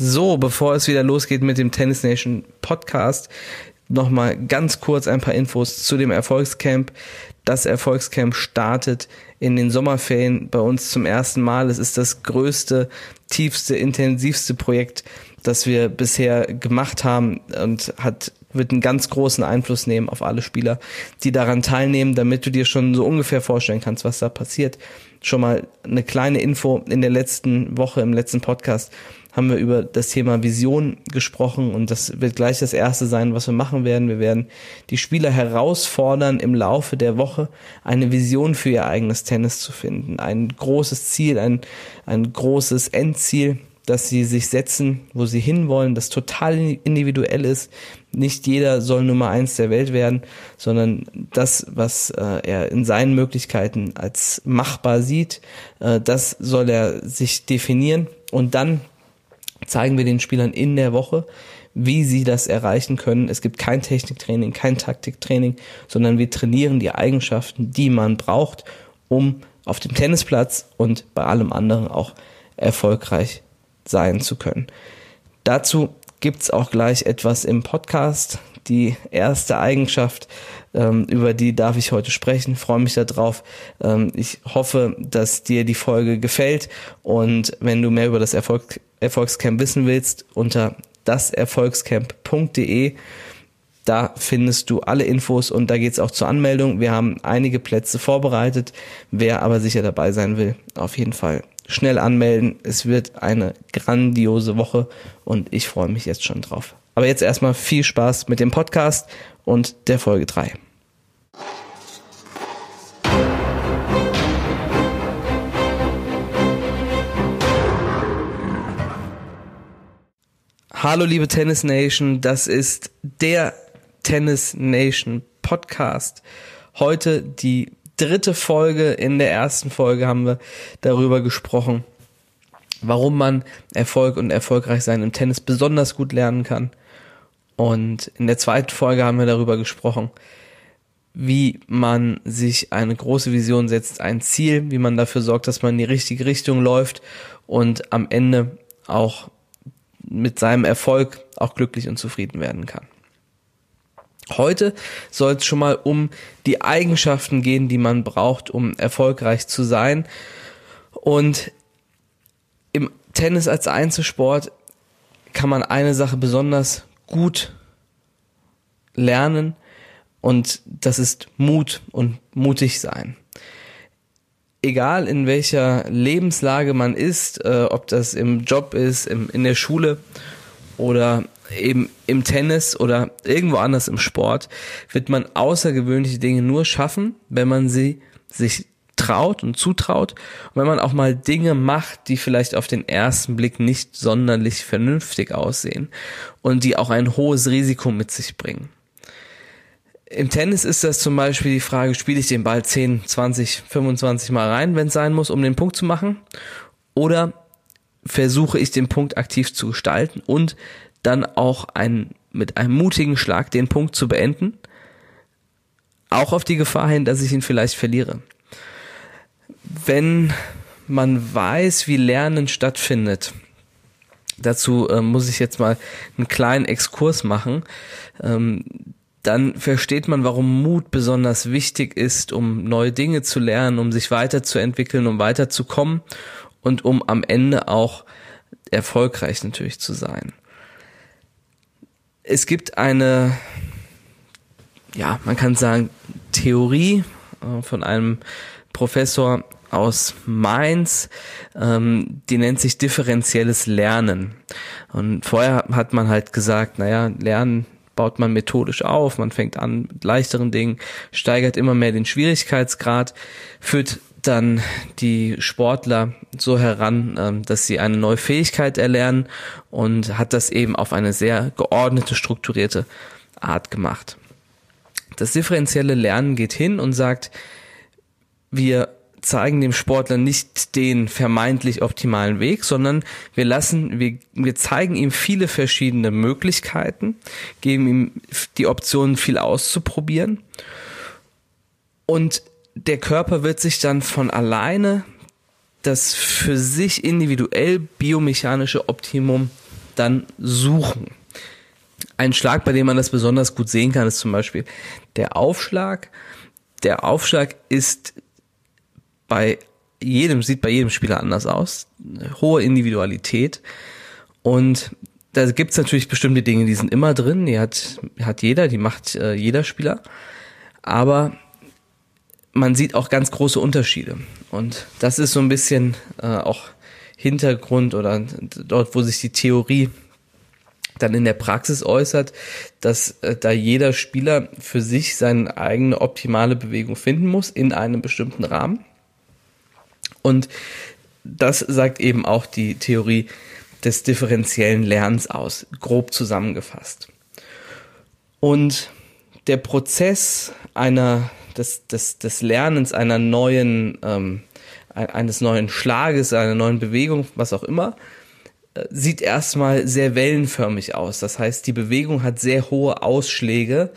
So, bevor es wieder losgeht mit dem Tennis Nation Podcast, nochmal ganz kurz ein paar Infos zu dem Erfolgscamp. Das Erfolgscamp startet in den Sommerferien bei uns zum ersten Mal. Es ist das größte, tiefste, intensivste Projekt, das wir bisher gemacht haben und hat wird einen ganz großen Einfluss nehmen auf alle Spieler, die daran teilnehmen, damit du dir schon so ungefähr vorstellen kannst, was da passiert. Schon mal eine kleine Info in der letzten Woche, im letzten Podcast haben wir über das Thema Vision gesprochen und das wird gleich das erste sein, was wir machen werden. Wir werden die Spieler herausfordern, im Laufe der Woche eine Vision für ihr eigenes Tennis zu finden. Ein großes Ziel, ein, ein großes Endziel, dass sie sich setzen, wo sie hinwollen, das total individuell ist. Nicht jeder soll Nummer eins der Welt werden, sondern das, was äh, er in seinen Möglichkeiten als machbar sieht, äh, das soll er sich definieren und dann zeigen wir den Spielern in der Woche, wie sie das erreichen können. Es gibt kein Techniktraining, kein Taktiktraining, sondern wir trainieren die Eigenschaften, die man braucht, um auf dem Tennisplatz und bei allem anderen auch erfolgreich sein zu können. Dazu gibt's auch gleich etwas im Podcast. Die erste Eigenschaft, ähm, über die darf ich heute sprechen. Freue mich darauf. Ähm, ich hoffe, dass dir die Folge gefällt. Und wenn du mehr über das Erfolg, Erfolgscamp wissen willst, unter daserfolgscamp.de da findest du alle Infos und da geht's auch zur Anmeldung. Wir haben einige Plätze vorbereitet. Wer aber sicher dabei sein will, auf jeden Fall schnell anmelden. Es wird eine grandiose Woche und ich freue mich jetzt schon drauf. Aber jetzt erstmal viel Spaß mit dem Podcast und der Folge 3. Hallo liebe Tennis Nation, das ist der Tennis Nation Podcast. Heute die dritte Folge. In der ersten Folge haben wir darüber gesprochen, warum man Erfolg und erfolgreich sein im Tennis besonders gut lernen kann. Und in der zweiten Folge haben wir darüber gesprochen, wie man sich eine große Vision setzt, ein Ziel, wie man dafür sorgt, dass man in die richtige Richtung läuft und am Ende auch mit seinem Erfolg auch glücklich und zufrieden werden kann. Heute soll es schon mal um die Eigenschaften gehen, die man braucht, um erfolgreich zu sein. Und im Tennis als Einzelsport kann man eine Sache besonders gut lernen und das ist Mut und mutig sein. Egal in welcher Lebenslage man ist, äh, ob das im Job ist, im, in der Schule oder eben im Tennis oder irgendwo anders im Sport wird man außergewöhnliche Dinge nur schaffen, wenn man sie sich traut und zutraut und wenn man auch mal Dinge macht, die vielleicht auf den ersten Blick nicht sonderlich vernünftig aussehen und die auch ein hohes Risiko mit sich bringen. Im Tennis ist das zum Beispiel die Frage, spiele ich den Ball 10, 20, 25 Mal rein, wenn es sein muss, um den Punkt zu machen? Oder versuche ich den Punkt aktiv zu gestalten und dann auch ein, mit einem mutigen Schlag den Punkt zu beenden, auch auf die Gefahr hin, dass ich ihn vielleicht verliere. Wenn man weiß, wie Lernen stattfindet, dazu äh, muss ich jetzt mal einen kleinen Exkurs machen, ähm, dann versteht man, warum Mut besonders wichtig ist, um neue Dinge zu lernen, um sich weiterzuentwickeln, um weiterzukommen und um am Ende auch erfolgreich natürlich zu sein. Es gibt eine, ja, man kann sagen, Theorie äh, von einem Professor aus Mainz, ähm, die nennt sich differenzielles Lernen. Und vorher hat man halt gesagt, naja, Lernen baut man methodisch auf, man fängt an mit leichteren Dingen, steigert immer mehr den Schwierigkeitsgrad, führt dann die Sportler so heran, ähm, dass sie eine neue Fähigkeit erlernen und hat das eben auf eine sehr geordnete, strukturierte Art gemacht. Das differenzielle Lernen geht hin und sagt, wir zeigen dem Sportler nicht den vermeintlich optimalen Weg, sondern wir lassen, wir, wir zeigen ihm viele verschiedene Möglichkeiten, geben ihm die Option, viel auszuprobieren und der Körper wird sich dann von alleine das für sich individuell biomechanische Optimum dann suchen. Ein Schlag, bei dem man das besonders gut sehen kann, ist zum Beispiel der Aufschlag. Der Aufschlag ist bei jedem, sieht bei jedem Spieler anders aus. Hohe Individualität. Und da gibt's natürlich bestimmte Dinge, die sind immer drin, die hat, hat jeder, die macht äh, jeder Spieler. Aber man sieht auch ganz große Unterschiede. Und das ist so ein bisschen äh, auch Hintergrund oder dort, wo sich die Theorie dann in der Praxis äußert, dass äh, da jeder Spieler für sich seine eigene optimale Bewegung finden muss in einem bestimmten Rahmen. Und das sagt eben auch die Theorie des differenziellen Lernens aus, grob zusammengefasst. Und der Prozess einer, des, des, des Lernens einer neuen, ähm, eines neuen Schlages, einer neuen Bewegung, was auch immer, äh, sieht erstmal sehr wellenförmig aus. Das heißt, die Bewegung hat sehr hohe Ausschläge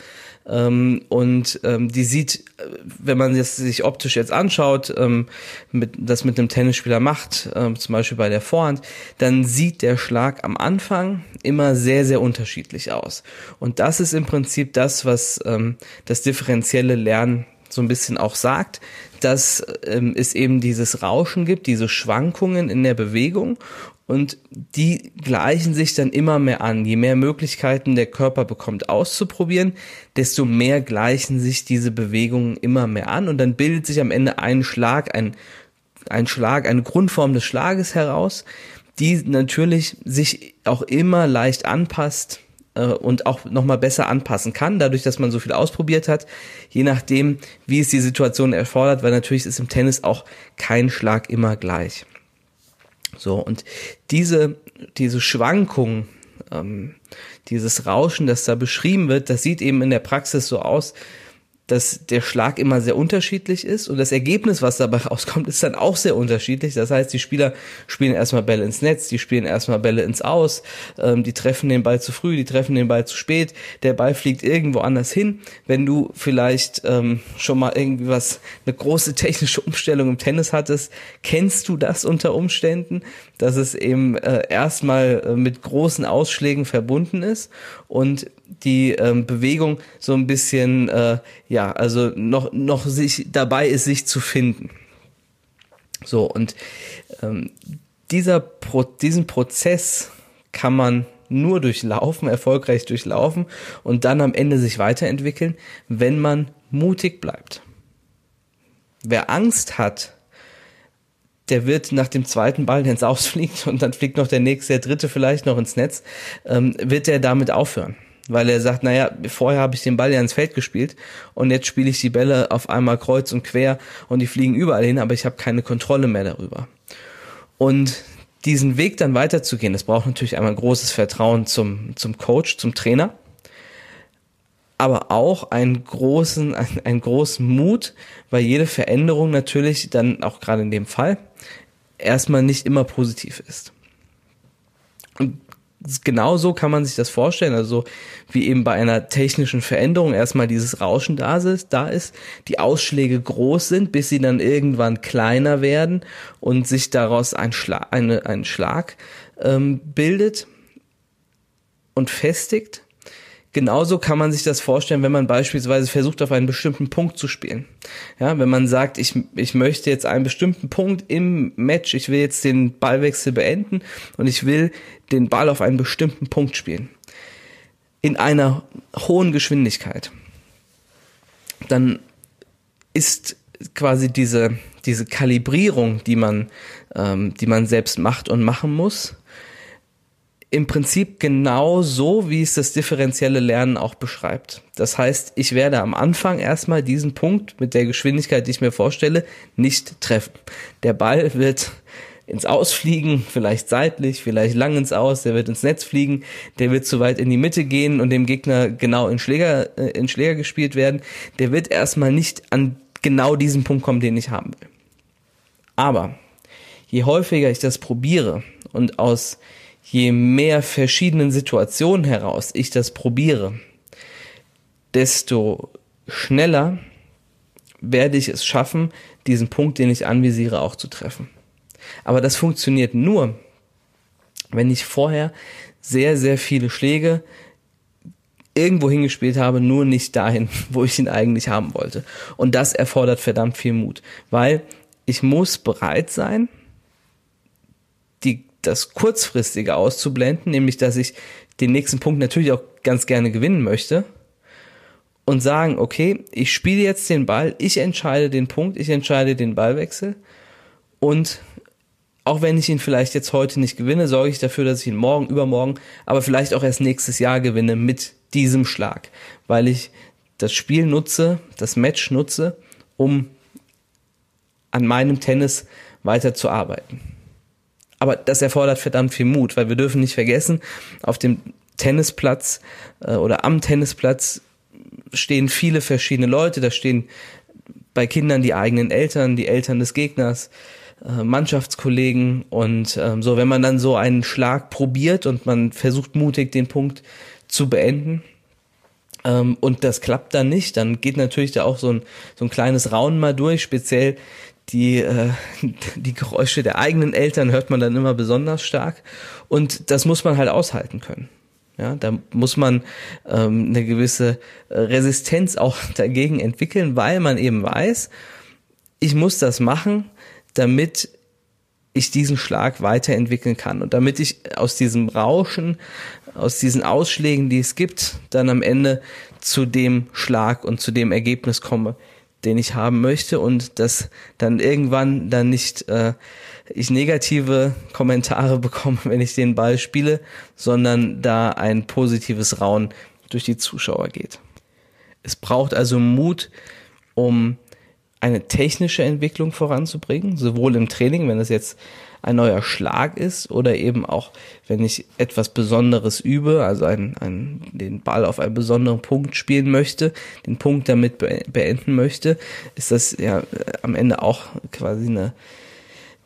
ähm, und ähm, die sieht, äh, wenn man das sich optisch jetzt anschaut, ähm, mit, das mit einem Tennisspieler macht, ähm, zum Beispiel bei der Vorhand, dann sieht der Schlag am Anfang immer sehr, sehr unterschiedlich aus. Und das ist im Prinzip das, was ähm, das differenzielle Lernen so ein bisschen auch sagt, dass ähm, es eben dieses Rauschen gibt, diese Schwankungen in der Bewegung und die gleichen sich dann immer mehr an. Je mehr Möglichkeiten der Körper bekommt auszuprobieren, desto mehr gleichen sich diese Bewegungen immer mehr an und dann bildet sich am Ende ein Schlag, ein, ein Schlag, eine Grundform des Schlages heraus, die natürlich sich auch immer leicht anpasst äh, und auch nochmal besser anpassen kann, dadurch, dass man so viel ausprobiert hat, je nachdem, wie es die Situation erfordert, weil natürlich ist im Tennis auch kein Schlag immer gleich. So, und diese, diese Schwankung, ähm, dieses Rauschen, das da beschrieben wird, das sieht eben in der Praxis so aus, dass der Schlag immer sehr unterschiedlich ist und das Ergebnis, was dabei rauskommt, ist dann auch sehr unterschiedlich. Das heißt, die Spieler spielen erstmal Bälle ins Netz, die spielen erstmal Bälle ins Aus, ähm, die treffen den Ball zu früh, die treffen den Ball zu spät, der Ball fliegt irgendwo anders hin. Wenn du vielleicht ähm, schon mal irgendwie was, eine große technische Umstellung im Tennis hattest, kennst du das unter Umständen, dass es eben äh, erstmal äh, mit großen Ausschlägen verbunden ist und die ähm, Bewegung so ein bisschen, äh, ja, also noch, noch sich dabei ist, sich zu finden. So, und ähm, dieser Pro diesen Prozess kann man nur durchlaufen, erfolgreich durchlaufen und dann am Ende sich weiterentwickeln, wenn man mutig bleibt. Wer Angst hat, der wird nach dem zweiten Ball, der ins Ausfliegt und dann fliegt noch der nächste, der dritte vielleicht noch ins Netz, ähm, wird der damit aufhören weil er sagt, naja, vorher habe ich den Ball ja ins Feld gespielt und jetzt spiele ich die Bälle auf einmal kreuz und quer und die fliegen überall hin, aber ich habe keine Kontrolle mehr darüber. Und diesen Weg dann weiterzugehen, das braucht natürlich einmal großes Vertrauen zum, zum Coach, zum Trainer, aber auch einen großen, einen großen Mut, weil jede Veränderung natürlich dann auch gerade in dem Fall erstmal nicht immer positiv ist. Und genau so kann man sich das vorstellen. Also wie eben bei einer technischen Veränderung erstmal dieses Rauschen da ist, da ist, die Ausschläge groß sind, bis sie dann irgendwann kleiner werden und sich daraus ein, Schlag, eine, ein Schlag ähm, bildet und festigt. Genauso kann man sich das vorstellen, wenn man beispielsweise versucht, auf einen bestimmten Punkt zu spielen. Ja, wenn man sagt, ich, ich möchte jetzt einen bestimmten Punkt im Match, ich will jetzt den Ballwechsel beenden und ich will den Ball auf einen bestimmten Punkt spielen. In einer hohen Geschwindigkeit. Dann ist quasi diese, diese Kalibrierung, die man, ähm, die man selbst macht und machen muss, im Prinzip genau so, wie es das differenzielle Lernen auch beschreibt. Das heißt, ich werde am Anfang erstmal diesen Punkt mit der Geschwindigkeit, die ich mir vorstelle, nicht treffen. Der Ball wird ins Ausfliegen, vielleicht seitlich, vielleicht lang ins Aus, der wird ins Netz fliegen, der wird zu weit in die Mitte gehen und dem Gegner genau in Schläger, äh, in Schläger gespielt werden. Der wird erstmal nicht an genau diesen Punkt kommen, den ich haben will. Aber je häufiger ich das probiere und aus je mehr verschiedenen Situationen heraus ich das probiere, desto schneller werde ich es schaffen, diesen Punkt, den ich anvisiere, auch zu treffen. Aber das funktioniert nur, wenn ich vorher sehr, sehr viele Schläge irgendwo hingespielt habe, nur nicht dahin, wo ich ihn eigentlich haben wollte. Und das erfordert verdammt viel Mut, weil ich muss bereit sein, das kurzfristige auszublenden, nämlich dass ich den nächsten Punkt natürlich auch ganz gerne gewinnen möchte und sagen, okay, ich spiele jetzt den Ball, ich entscheide den Punkt, ich entscheide den Ballwechsel und auch wenn ich ihn vielleicht jetzt heute nicht gewinne, sorge ich dafür, dass ich ihn morgen, übermorgen, aber vielleicht auch erst nächstes Jahr gewinne mit diesem Schlag, weil ich das Spiel nutze, das Match nutze, um an meinem Tennis weiter zu arbeiten. Aber das erfordert verdammt viel Mut, weil wir dürfen nicht vergessen, auf dem Tennisplatz äh, oder am Tennisplatz stehen viele verschiedene Leute. Da stehen bei Kindern die eigenen Eltern, die Eltern des Gegners, äh, Mannschaftskollegen und ähm, so, wenn man dann so einen Schlag probiert und man versucht mutig den Punkt zu beenden, ähm, und das klappt dann nicht, dann geht natürlich da auch so ein, so ein kleines Raunen mal durch, speziell die, äh, die Geräusche der eigenen Eltern hört man dann immer besonders stark. Und das muss man halt aushalten können. Ja, da muss man ähm, eine gewisse äh, Resistenz auch dagegen entwickeln, weil man eben weiß, ich muss das machen, damit ich diesen Schlag weiterentwickeln kann und damit ich aus diesem Rauschen, aus diesen Ausschlägen, die es gibt, dann am Ende zu dem Schlag und zu dem Ergebnis komme, den ich haben möchte und dass dann irgendwann dann nicht äh, ich negative Kommentare bekomme, wenn ich den Ball spiele, sondern da ein positives Raun durch die Zuschauer geht. Es braucht also Mut, um eine technische Entwicklung voranzubringen, sowohl im Training, wenn es jetzt ein neuer Schlag ist oder eben auch, wenn ich etwas Besonderes übe, also ein, ein, den Ball auf einen besonderen Punkt spielen möchte, den Punkt damit beenden möchte, ist das ja äh, am Ende auch quasi eine,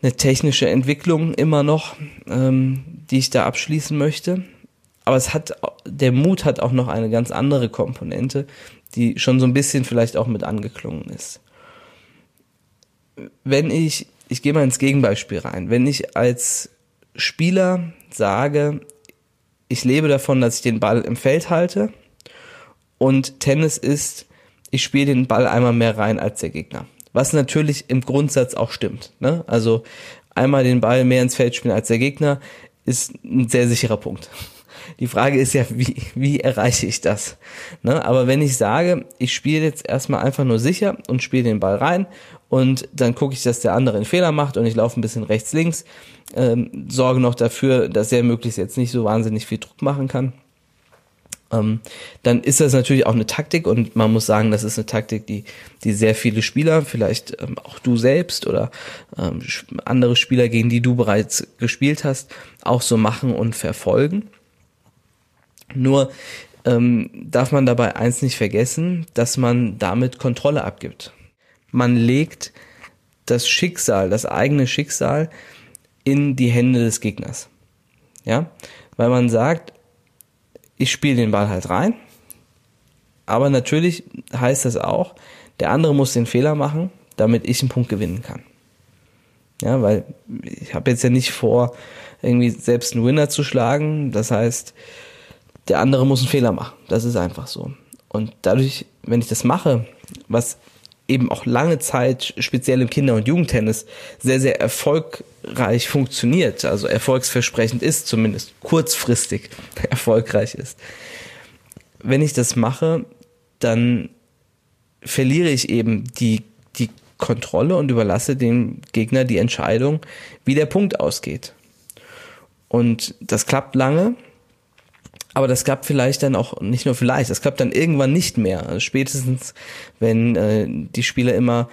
eine technische Entwicklung immer noch, ähm, die ich da abschließen möchte. Aber es hat, der Mut hat auch noch eine ganz andere Komponente, die schon so ein bisschen vielleicht auch mit angeklungen ist. Wenn ich ich gehe mal ins Gegenbeispiel rein. Wenn ich als Spieler sage, ich lebe davon, dass ich den Ball im Feld halte und Tennis ist, ich spiele den Ball einmal mehr rein als der Gegner. Was natürlich im Grundsatz auch stimmt. Ne? Also einmal den Ball mehr ins Feld spielen als der Gegner ist ein sehr sicherer Punkt. Die Frage ist ja, wie, wie erreiche ich das? Ne? Aber wenn ich sage, ich spiele jetzt erstmal einfach nur sicher und spiele den Ball rein und dann gucke ich, dass der andere einen Fehler macht und ich laufe ein bisschen rechts, links, ähm, sorge noch dafür, dass er möglichst jetzt nicht so wahnsinnig viel Druck machen kann. Ähm, dann ist das natürlich auch eine Taktik und man muss sagen, das ist eine Taktik, die, die sehr viele Spieler, vielleicht ähm, auch du selbst oder ähm, andere Spieler, gegen die du bereits gespielt hast, auch so machen und verfolgen. Nur ähm, darf man dabei eins nicht vergessen, dass man damit Kontrolle abgibt. Man legt das Schicksal, das eigene Schicksal in die Hände des Gegners. Ja, weil man sagt, ich spiele den Ball halt rein, aber natürlich heißt das auch, der andere muss den Fehler machen, damit ich einen Punkt gewinnen kann. Ja, weil ich habe jetzt ja nicht vor, irgendwie selbst einen Winner zu schlagen. Das heißt, der andere muss einen Fehler machen. Das ist einfach so. Und dadurch, wenn ich das mache, was eben auch lange Zeit, speziell im Kinder- und Jugendtennis, sehr, sehr erfolgreich funktioniert, also erfolgsversprechend ist, zumindest kurzfristig erfolgreich ist. Wenn ich das mache, dann verliere ich eben die, die Kontrolle und überlasse dem Gegner die Entscheidung, wie der Punkt ausgeht. Und das klappt lange, aber das klappt vielleicht dann auch, nicht nur vielleicht, das klappt dann irgendwann nicht mehr. Also spätestens, wenn äh, die Spieler immer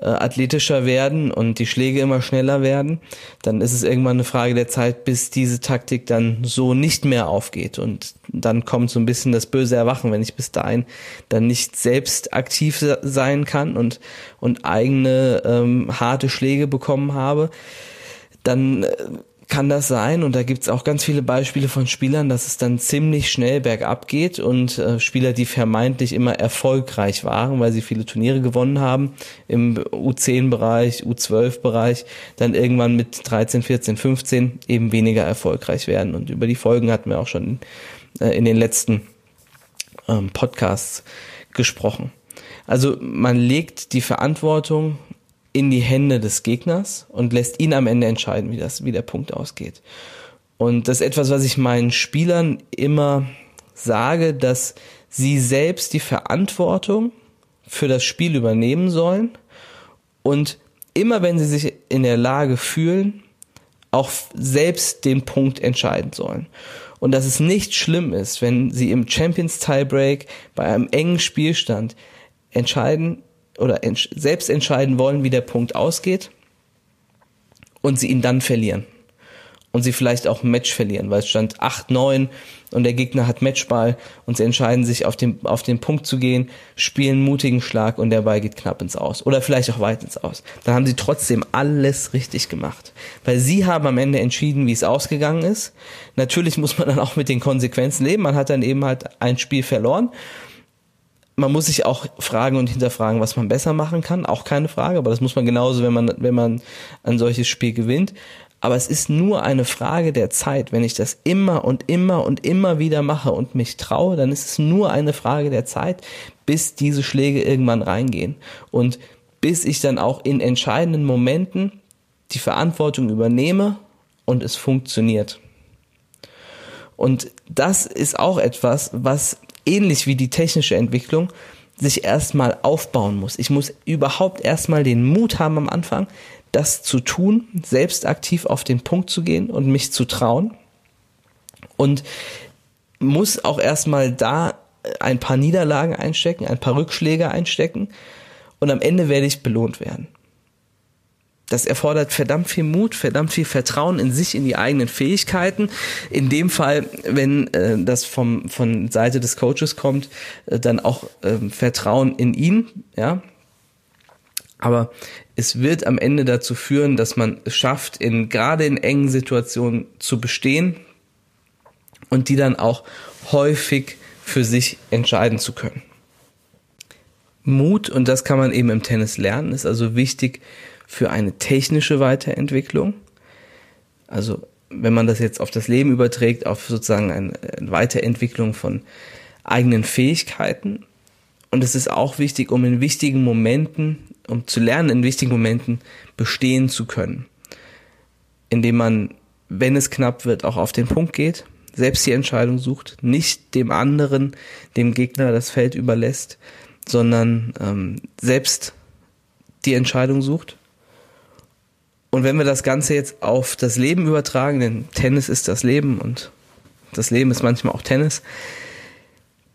äh, athletischer werden und die Schläge immer schneller werden, dann ist es irgendwann eine Frage der Zeit, bis diese Taktik dann so nicht mehr aufgeht. Und dann kommt so ein bisschen das böse Erwachen, wenn ich bis dahin dann nicht selbst aktiv sein kann und, und eigene ähm, harte Schläge bekommen habe, dann äh, kann das sein, und da gibt's auch ganz viele Beispiele von Spielern, dass es dann ziemlich schnell bergab geht und äh, Spieler, die vermeintlich immer erfolgreich waren, weil sie viele Turniere gewonnen haben, im U10-Bereich, U12-Bereich, dann irgendwann mit 13, 14, 15 eben weniger erfolgreich werden. Und über die Folgen hatten wir auch schon äh, in den letzten ähm, Podcasts gesprochen. Also man legt die Verantwortung in die Hände des Gegners und lässt ihn am Ende entscheiden, wie, das, wie der Punkt ausgeht. Und das ist etwas, was ich meinen Spielern immer sage, dass sie selbst die Verantwortung für das Spiel übernehmen sollen und immer wenn sie sich in der Lage fühlen, auch selbst den Punkt entscheiden sollen. Und dass es nicht schlimm ist, wenn sie im Champions Tiebreak bei einem engen Spielstand entscheiden, oder selbst entscheiden wollen, wie der Punkt ausgeht und sie ihn dann verlieren. Und sie vielleicht auch ein Match verlieren, weil es stand 8-9 und der Gegner hat Matchball und sie entscheiden sich auf den, auf den Punkt zu gehen, spielen mutigen Schlag und der Ball geht knapp ins Aus oder vielleicht auch weit ins Aus. Dann haben sie trotzdem alles richtig gemacht, weil sie haben am Ende entschieden, wie es ausgegangen ist. Natürlich muss man dann auch mit den Konsequenzen leben. Man hat dann eben halt ein Spiel verloren man muss sich auch fragen und hinterfragen, was man besser machen kann, auch keine Frage, aber das muss man genauso, wenn man, wenn man ein solches Spiel gewinnt. Aber es ist nur eine Frage der Zeit. Wenn ich das immer und immer und immer wieder mache und mich traue, dann ist es nur eine Frage der Zeit, bis diese Schläge irgendwann reingehen. Und bis ich dann auch in entscheidenden Momenten die Verantwortung übernehme und es funktioniert. Und das ist auch etwas, was ähnlich wie die technische Entwicklung, sich erstmal aufbauen muss. Ich muss überhaupt erstmal den Mut haben am Anfang, das zu tun, selbst aktiv auf den Punkt zu gehen und mich zu trauen. Und muss auch erstmal da ein paar Niederlagen einstecken, ein paar Rückschläge einstecken und am Ende werde ich belohnt werden das erfordert verdammt viel Mut, verdammt viel Vertrauen in sich, in die eigenen Fähigkeiten. In dem Fall, wenn äh, das vom von Seite des Coaches kommt, äh, dann auch äh, Vertrauen in ihn, ja. Aber es wird am Ende dazu führen, dass man es schafft, in gerade in engen Situationen zu bestehen und die dann auch häufig für sich entscheiden zu können. Mut, und das kann man eben im Tennis lernen, ist also wichtig für eine technische Weiterentwicklung. Also wenn man das jetzt auf das Leben überträgt, auf sozusagen eine Weiterentwicklung von eigenen Fähigkeiten. Und es ist auch wichtig, um in wichtigen Momenten, um zu lernen, in wichtigen Momenten bestehen zu können. Indem man, wenn es knapp wird, auch auf den Punkt geht, selbst die Entscheidung sucht, nicht dem anderen, dem Gegner das Feld überlässt, sondern ähm, selbst die Entscheidung sucht und wenn wir das Ganze jetzt auf das Leben übertragen, denn Tennis ist das Leben und das Leben ist manchmal auch Tennis,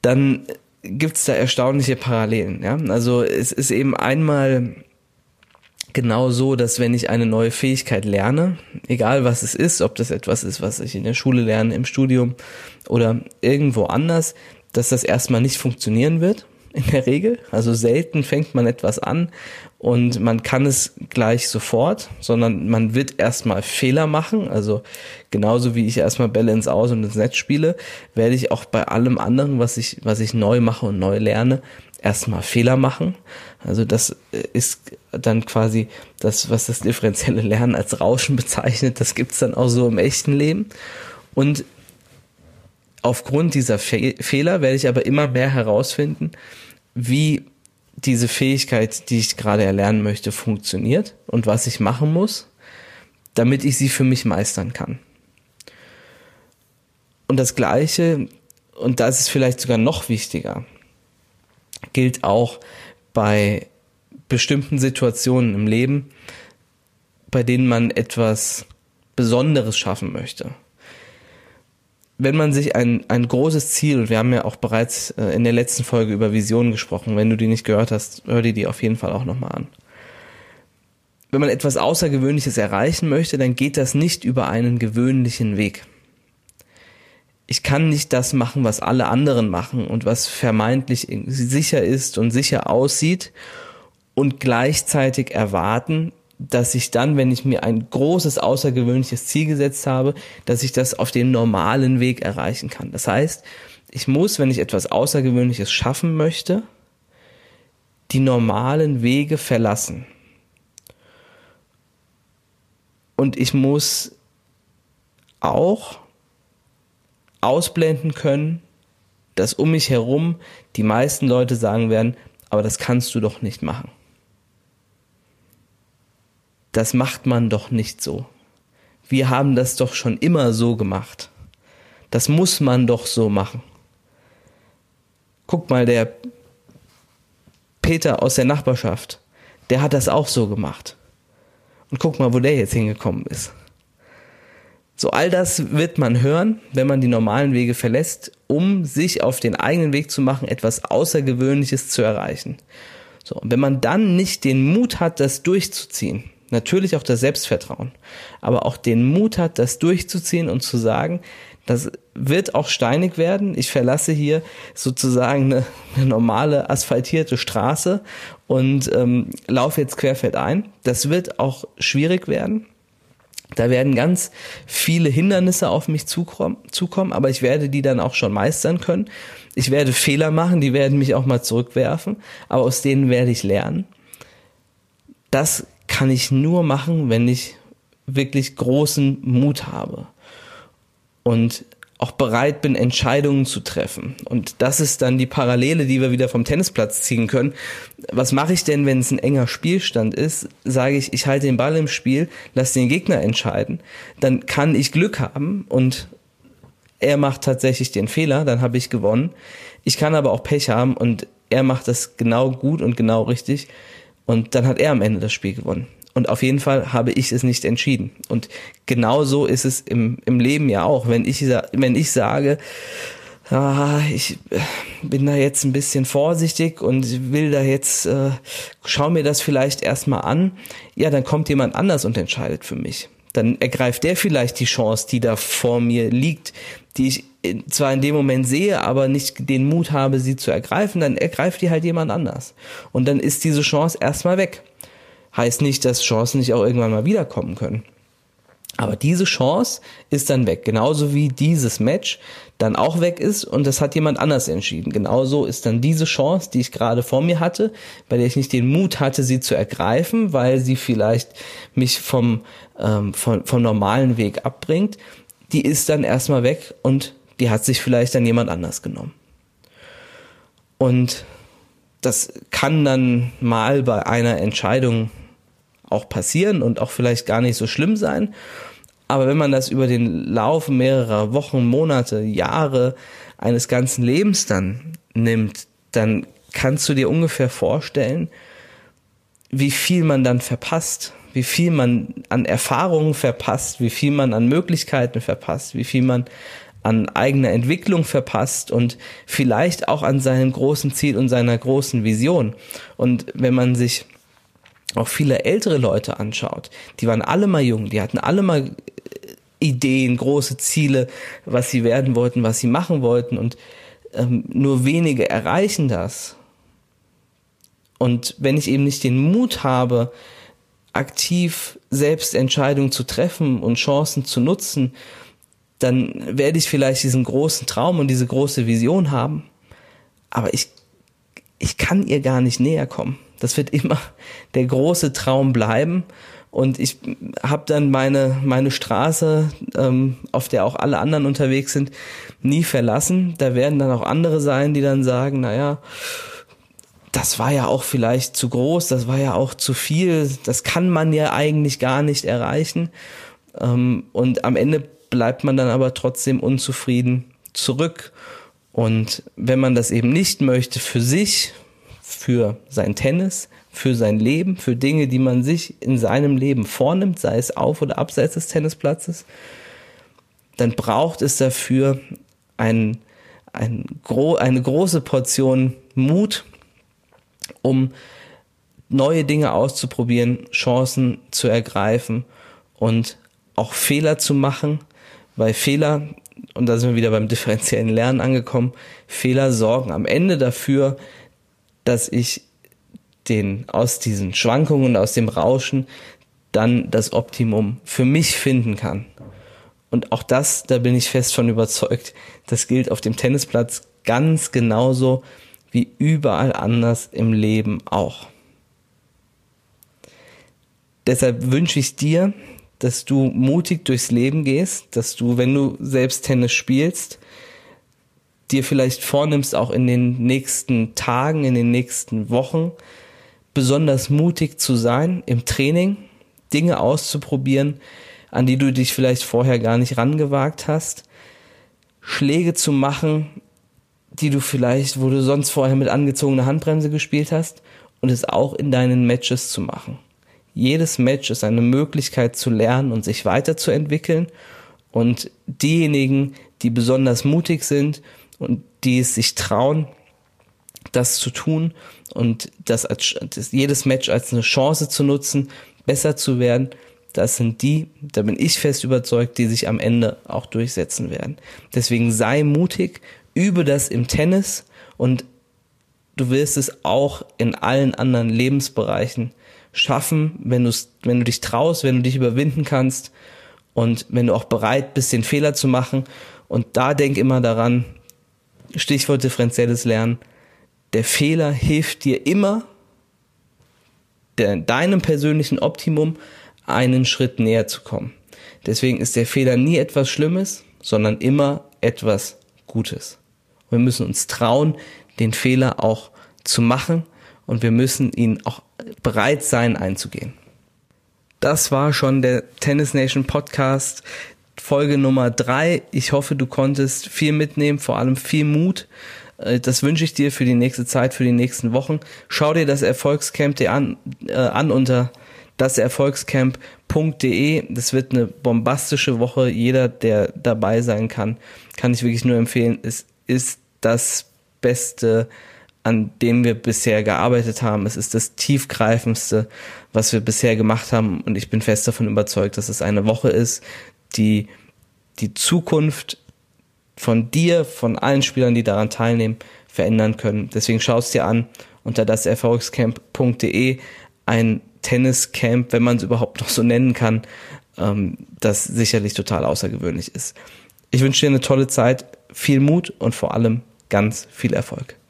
dann gibt's da erstaunliche Parallelen. Ja? Also es ist eben einmal genau so, dass wenn ich eine neue Fähigkeit lerne, egal was es ist, ob das etwas ist, was ich in der Schule lerne, im Studium oder irgendwo anders, dass das erstmal nicht funktionieren wird in der Regel. Also selten fängt man etwas an und man kann es gleich sofort, sondern man wird erstmal Fehler machen. Also genauso wie ich erstmal Bälle ins Aus und ins Netz spiele, werde ich auch bei allem anderen, was ich, was ich neu mache und neu lerne, erstmal Fehler machen. Also das ist dann quasi das, was das differenzielle Lernen als Rauschen bezeichnet. Das gibt's dann auch so im echten Leben. Und aufgrund dieser Fe Fehler werde ich aber immer mehr herausfinden, wie diese Fähigkeit, die ich gerade erlernen möchte, funktioniert und was ich machen muss, damit ich sie für mich meistern kann. Und das Gleiche, und das ist vielleicht sogar noch wichtiger, gilt auch bei bestimmten Situationen im Leben, bei denen man etwas Besonderes schaffen möchte wenn man sich ein, ein großes Ziel, und wir haben ja auch bereits äh, in der letzten Folge über Visionen gesprochen, wenn du die nicht gehört hast, hör dir die auf jeden Fall auch nochmal an. Wenn man etwas Außergewöhnliches erreichen möchte, dann geht das nicht über einen gewöhnlichen Weg. Ich kann nicht das machen, was alle anderen machen und was vermeintlich sicher ist und sicher aussieht und gleichzeitig erwarten, dass ich dann, wenn ich mir ein großes, außergewöhnliches Ziel gesetzt habe, dass ich das auf dem normalen Weg erreichen kann. Das heißt, ich muss, wenn ich etwas Außergewöhnliches schaffen möchte, die normalen Wege verlassen. Und ich muss auch ausblenden können, dass um mich herum die meisten Leute sagen werden, aber das kannst du doch nicht machen. Das macht man doch nicht so. Wir haben das doch schon immer so gemacht. Das muss man doch so machen. Guck mal, der Peter aus der Nachbarschaft, der hat das auch so gemacht. Und guck mal, wo der jetzt hingekommen ist. So all das wird man hören, wenn man die normalen Wege verlässt, um sich auf den eigenen Weg zu machen, etwas Außergewöhnliches zu erreichen. So, und wenn man dann nicht den Mut hat, das durchzuziehen, natürlich auch das Selbstvertrauen, aber auch den Mut hat, das durchzuziehen und zu sagen, das wird auch steinig werden. Ich verlasse hier sozusagen eine, eine normale asphaltierte Straße und ähm, laufe jetzt querfeld ein. Das wird auch schwierig werden. Da werden ganz viele Hindernisse auf mich zukommen, zukommen, aber ich werde die dann auch schon meistern können. Ich werde Fehler machen, die werden mich auch mal zurückwerfen, aber aus denen werde ich lernen. Das kann ich nur machen, wenn ich wirklich großen Mut habe und auch bereit bin, Entscheidungen zu treffen. Und das ist dann die Parallele, die wir wieder vom Tennisplatz ziehen können. Was mache ich denn, wenn es ein enger Spielstand ist? Sage ich, ich halte den Ball im Spiel, lass den Gegner entscheiden. Dann kann ich Glück haben und er macht tatsächlich den Fehler, dann habe ich gewonnen. Ich kann aber auch Pech haben und er macht das genau gut und genau richtig und dann hat er am Ende das Spiel gewonnen. Und auf jeden Fall habe ich es nicht entschieden. Und genau so ist es im, im Leben ja auch. Wenn ich, wenn ich sage, ah, ich äh, bin da jetzt ein bisschen vorsichtig und will da jetzt, äh, schau mir das vielleicht erstmal an, ja, dann kommt jemand anders und entscheidet für mich. Dann ergreift der vielleicht die Chance, die da vor mir liegt, die ich zwar in dem Moment sehe, aber nicht den Mut habe, sie zu ergreifen, dann ergreift die halt jemand anders. Und dann ist diese Chance erstmal weg heißt nicht, dass Chancen nicht auch irgendwann mal wiederkommen können. Aber diese Chance ist dann weg, genauso wie dieses Match dann auch weg ist und das hat jemand anders entschieden. Genauso ist dann diese Chance, die ich gerade vor mir hatte, bei der ich nicht den Mut hatte, sie zu ergreifen, weil sie vielleicht mich vom, ähm, vom, vom normalen Weg abbringt, die ist dann erstmal weg und die hat sich vielleicht dann jemand anders genommen. Und das kann dann mal bei einer Entscheidung auch passieren und auch vielleicht gar nicht so schlimm sein. Aber wenn man das über den Lauf mehrerer Wochen, Monate, Jahre eines ganzen Lebens dann nimmt, dann kannst du dir ungefähr vorstellen, wie viel man dann verpasst, wie viel man an Erfahrungen verpasst, wie viel man an Möglichkeiten verpasst, wie viel man an eigener Entwicklung verpasst und vielleicht auch an seinem großen Ziel und seiner großen Vision. Und wenn man sich auch viele ältere Leute anschaut, die waren alle mal jung, die hatten alle mal äh, Ideen, große Ziele, was sie werden wollten, was sie machen wollten und ähm, nur wenige erreichen das. Und wenn ich eben nicht den Mut habe, aktiv selbst Entscheidungen zu treffen und Chancen zu nutzen, dann werde ich vielleicht diesen großen Traum und diese große Vision haben, aber ich, ich kann ihr gar nicht näher kommen. Das wird immer der große Traum bleiben. Und ich habe dann meine, meine Straße, ähm, auf der auch alle anderen unterwegs sind, nie verlassen. Da werden dann auch andere sein, die dann sagen, naja, das war ja auch vielleicht zu groß, das war ja auch zu viel, das kann man ja eigentlich gar nicht erreichen. Ähm, und am Ende bleibt man dann aber trotzdem unzufrieden zurück. Und wenn man das eben nicht möchte für sich, für sein Tennis, für sein Leben, für Dinge, die man sich in seinem Leben vornimmt, sei es auf oder abseits des Tennisplatzes, dann braucht es dafür ein, ein gro eine große Portion Mut, um neue Dinge auszuprobieren, Chancen zu ergreifen und auch Fehler zu machen, weil Fehler, und da sind wir wieder beim differenziellen Lernen angekommen, Fehler sorgen am Ende dafür, dass ich den aus diesen Schwankungen, aus dem Rauschen dann das Optimum für mich finden kann. Und auch das, da bin ich fest von überzeugt, das gilt auf dem Tennisplatz ganz genauso wie überall anders im Leben auch. Deshalb wünsche ich dir, dass du mutig durchs Leben gehst, dass du, wenn du selbst Tennis spielst, dir vielleicht vornimmst, auch in den nächsten Tagen, in den nächsten Wochen, besonders mutig zu sein im Training, Dinge auszuprobieren, an die du dich vielleicht vorher gar nicht rangewagt hast, Schläge zu machen, die du vielleicht, wo du sonst vorher mit angezogener Handbremse gespielt hast, und es auch in deinen Matches zu machen. Jedes Match ist eine Möglichkeit zu lernen und sich weiterzuentwickeln. Und diejenigen, die besonders mutig sind und die es sich trauen, das zu tun und das, als, das jedes Match als eine Chance zu nutzen, besser zu werden, das sind die, da bin ich fest überzeugt, die sich am Ende auch durchsetzen werden. Deswegen sei mutig, übe das im Tennis und du wirst es auch in allen anderen Lebensbereichen schaffen, wenn, du's, wenn du dich traust, wenn du dich überwinden kannst und wenn du auch bereit bist, den Fehler zu machen. Und da denk immer daran, Stichwort differenzielles Lernen, der Fehler hilft dir immer, der, deinem persönlichen Optimum einen Schritt näher zu kommen. Deswegen ist der Fehler nie etwas Schlimmes, sondern immer etwas Gutes. Wir müssen uns trauen, den Fehler auch zu machen und wir müssen ihn auch bereit sein einzugehen. Das war schon der Tennis Nation Podcast Folge Nummer drei. Ich hoffe, du konntest viel mitnehmen, vor allem viel Mut. Äh, das wünsche ich dir für die nächste Zeit, für die nächsten Wochen. Schau dir das Erfolgscamp an, äh, an unter daserfolgscamp.de. Das wird eine bombastische Woche. Jeder, der dabei sein kann, kann ich wirklich nur empfehlen. Es ist das Beste, an dem wir bisher gearbeitet haben. Es ist das tiefgreifendste, was wir bisher gemacht haben. Und ich bin fest davon überzeugt, dass es eine Woche ist, die die Zukunft von dir, von allen Spielern, die daran teilnehmen, verändern können. Deswegen schau es dir an unter daserfolgscamp.de. Ein Tenniscamp, wenn man es überhaupt noch so nennen kann, ähm, das sicherlich total außergewöhnlich ist. Ich wünsche dir eine tolle Zeit, viel Mut und vor allem ganz viel Erfolg.